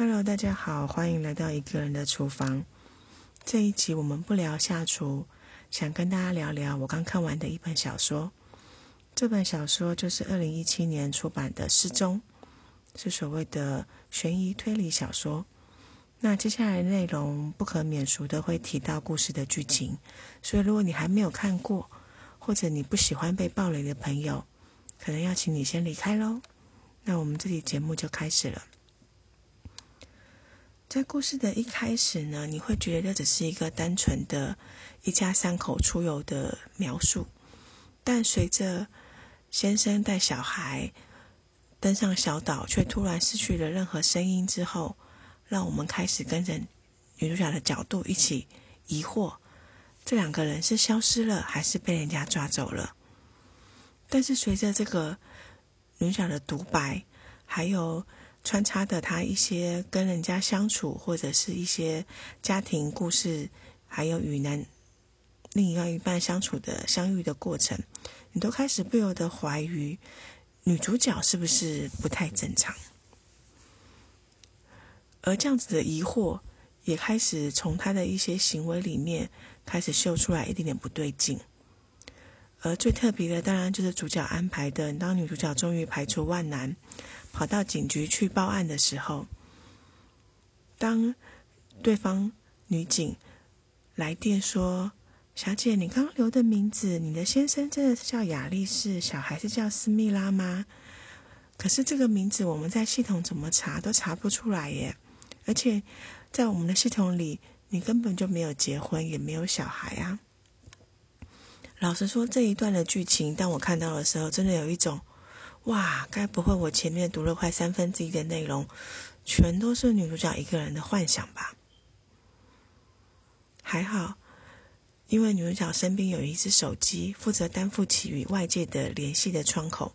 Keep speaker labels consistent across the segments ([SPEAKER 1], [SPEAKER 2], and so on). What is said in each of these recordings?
[SPEAKER 1] Hello，大家好，欢迎来到一个人的厨房。这一集我们不聊下厨，想跟大家聊聊我刚看完的一本小说。这本小说就是二零一七年出版的《失踪》，是所谓的悬疑推理小说。那接下来内容不可免俗的会提到故事的剧情，所以如果你还没有看过，或者你不喜欢被暴雷的朋友，可能要请你先离开喽。那我们这里节目就开始了。在故事的一开始呢，你会觉得这只是一个单纯的一家三口出游的描述，但随着先生带小孩登上小岛，却突然失去了任何声音之后，让我们开始跟着女主角的角度一起疑惑：这两个人是消失了，还是被人家抓走了？但是随着这个女主角的独白，还有。穿插的他一些跟人家相处，或者是一些家庭故事，还有与男另外一半相处的相遇的过程，你都开始不由得怀疑女主角是不是不太正常，而这样子的疑惑也开始从他的一些行为里面开始秀出来一点点不对劲。而最特别的，当然就是主角安排的，当女主角终于排除万难。跑到警局去报案的时候，当对方女警来电说：“小姐，你刚留的名字，你的先生真的是叫亚丽士，小孩是叫斯密拉吗？可是这个名字我们在系统怎么查都查不出来耶！而且在我们的系统里，你根本就没有结婚，也没有小孩啊！”老实说，这一段的剧情，当我看到的时候，真的有一种……哇，该不会我前面读了快三分之一的内容，全都是女主角一个人的幻想吧？还好，因为女主角身边有一只手机，负责担负起与外界的联系的窗口。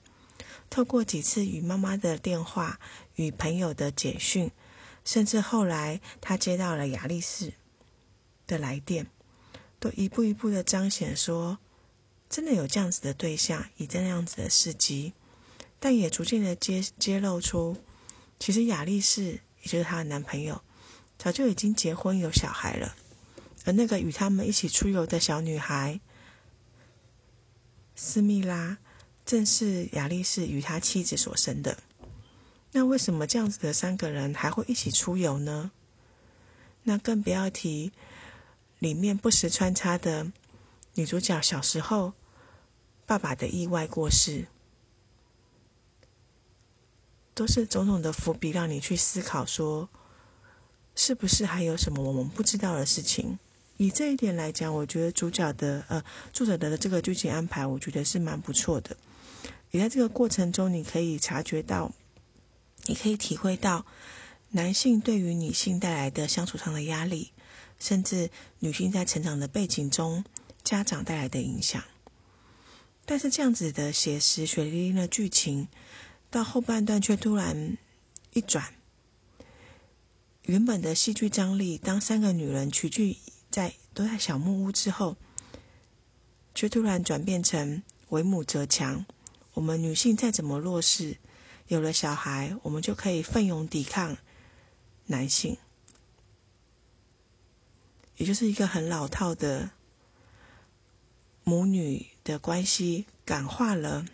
[SPEAKER 1] 透过几次与妈妈的电话、与朋友的简讯，甚至后来她接到了亚丽士的来电，都一步一步的彰显说，真的有这样子的对象，以这样子的事迹。但也逐渐的揭揭露出，其实亚丽士，也就是她的男朋友，早就已经结婚有小孩了。而那个与他们一起出游的小女孩斯密拉，正是亚丽士与他妻子所生的。那为什么这样子的三个人还会一起出游呢？那更不要提里面不时穿插的女主角小时候爸爸的意外过世。都是种种的伏笔，让你去思考，说是不是还有什么我们不知道的事情？以这一点来讲，我觉得主角的呃作者的这个剧情安排，我觉得是蛮不错的。也在这个过程中，你可以察觉到，你可以体会到男性对于女性带来的相处上的压力，甚至女性在成长的背景中，家长带来的影响。但是这样子的写实血淋淋的剧情。到后半段却突然一转，原本的戏剧张力，当三个女人齐聚在都在小木屋之后，却突然转变成为母则强。我们女性再怎么弱势，有了小孩，我们就可以奋勇抵抗男性，也就是一个很老套的母女的关系，感化了。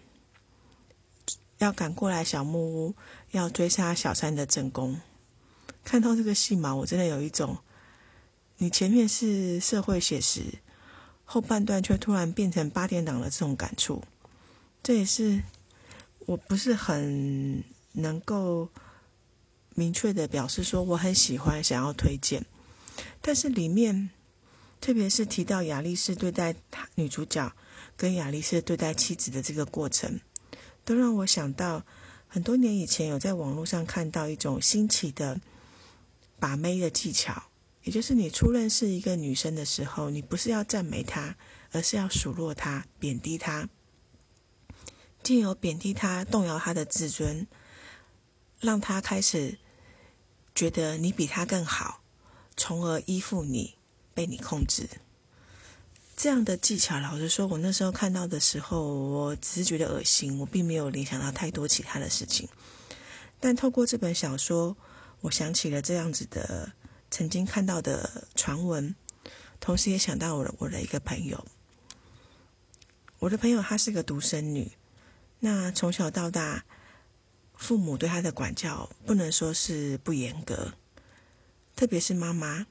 [SPEAKER 1] 要赶过来小木屋，要追杀小三的正宫。看到这个戏码，我真的有一种，你前面是社会写实，后半段却突然变成八点档的这种感触。这也是我不是很能够明确的表示说我很喜欢，想要推荐。但是里面，特别是提到亚丽士对待女主角跟亚丽士对待妻子的这个过程。都让我想到很多年以前有在网络上看到一种新奇的把妹的技巧，也就是你初认识一个女生的时候，你不是要赞美她，而是要数落她、贬低她，借由贬低她动摇她的自尊，让她开始觉得你比她更好，从而依附你、被你控制。这样的技巧，老实说，我那时候看到的时候，我只是觉得恶心，我并没有联想到太多其他的事情。但透过这本小说，我想起了这样子的曾经看到的传闻，同时也想到我我的一个朋友。我的朋友她是个独生女，那从小到大，父母对她的管教不能说是不严格，特别是妈妈，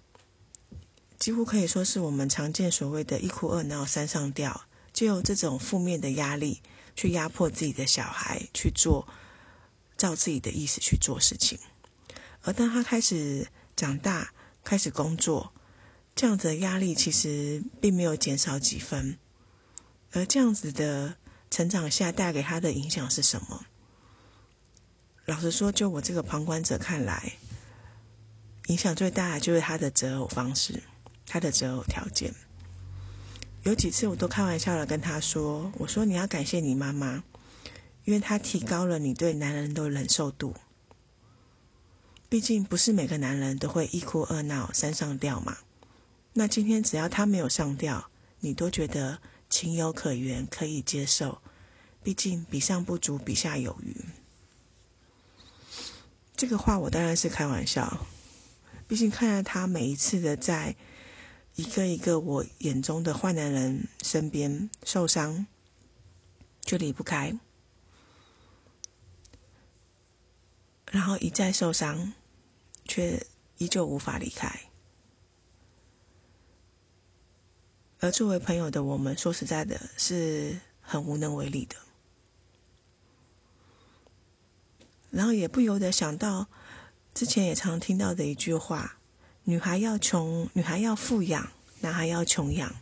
[SPEAKER 1] 几乎可以说是我们常见所谓的一哭二闹三上吊，就用这种负面的压力去压迫自己的小孩去做。照自己的意思去做事情，而当他开始长大、开始工作，这样子的压力其实并没有减少几分。而这样子的成长下带给他的影响是什么？老实说，就我这个旁观者看来，影响最大的就是他的择偶方式、他的择偶条件。有几次我都开玩笑的跟他说：“我说你要感谢你妈妈。”因为她提高了你对男人的忍受度，毕竟不是每个男人都会一哭二闹三上吊嘛。那今天只要他没有上吊，你都觉得情有可原，可以接受。毕竟比上不足，比下有余。这个话我当然是开玩笑，毕竟看着他每一次的在一个一个我眼中的坏男人身边受伤，就离不开。然后一再受伤，却依旧无法离开。而作为朋友的我们，说实在的，是很无能为力的。然后也不由得想到，之前也常听到的一句话：女孩要穷，女孩要富养，男孩要穷养。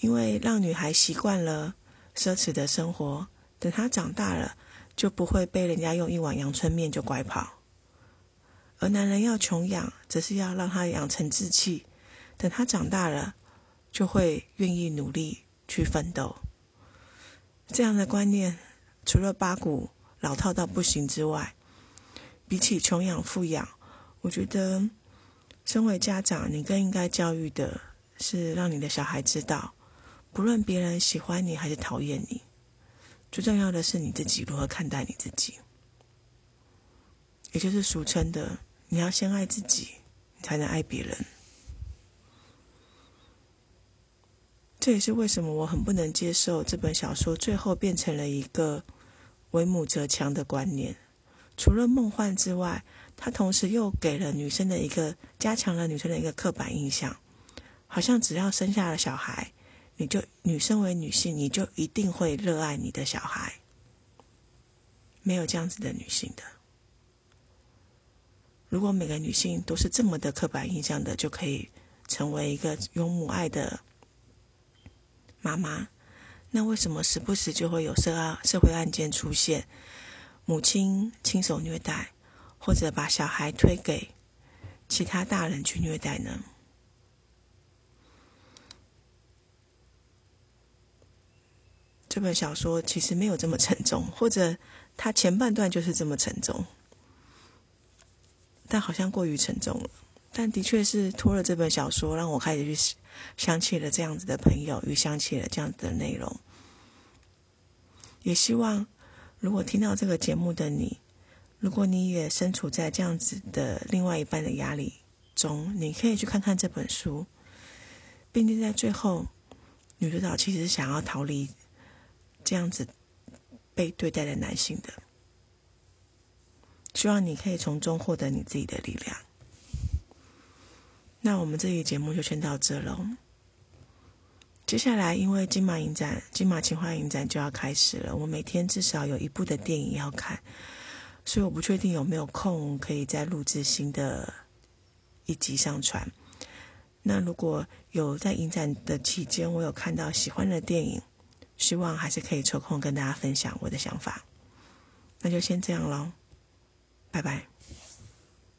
[SPEAKER 1] 因为让女孩习惯了奢侈的生活，等她长大了。就不会被人家用一碗阳春面就拐跑，而男人要穷养，则是要让他养成志气，等他长大了，就会愿意努力去奋斗。这样的观念，除了八股老套到不行之外，比起穷养富养，我觉得，身为家长，你更应该教育的是，让你的小孩知道，不论别人喜欢你还是讨厌你。最重要的是你自己如何看待你自己，也就是俗称的，你要先爱自己，你才能爱别人。这也是为什么我很不能接受这本小说最后变成了一个为母则强的观念。除了梦幻之外，它同时又给了女生的一个加强了女生的一个刻板印象，好像只要生下了小孩。你就女生为女性，你就一定会热爱你的小孩，没有这样子的女性的。如果每个女性都是这么的刻板印象的，就可以成为一个有母爱的妈妈，那为什么时不时就会有社案社会案件出现，母亲亲手虐待，或者把小孩推给其他大人去虐待呢？这本小说其实没有这么沉重，或者它前半段就是这么沉重，但好像过于沉重了。但的确是托了这本小说，让我开始去想起了这样子的朋友，与想起了这样子的内容。也希望，如果听到这个节目的你，如果你也身处在这样子的另外一半的压力中，你可以去看看这本书，并且在最后，女主角其实想要逃离。这样子被对待的男性的，希望你可以从中获得你自己的力量。那我们这期节目就先到这喽。接下来，因为金马影展、金马情怀影展就要开始了，我每天至少有一部的电影要看，所以我不确定有没有空可以再录制新的一集上传。那如果有在影展的期间，我有看到喜欢的电影。希望还是可以抽空跟大家分享我的想法，那就先这样喽，拜拜。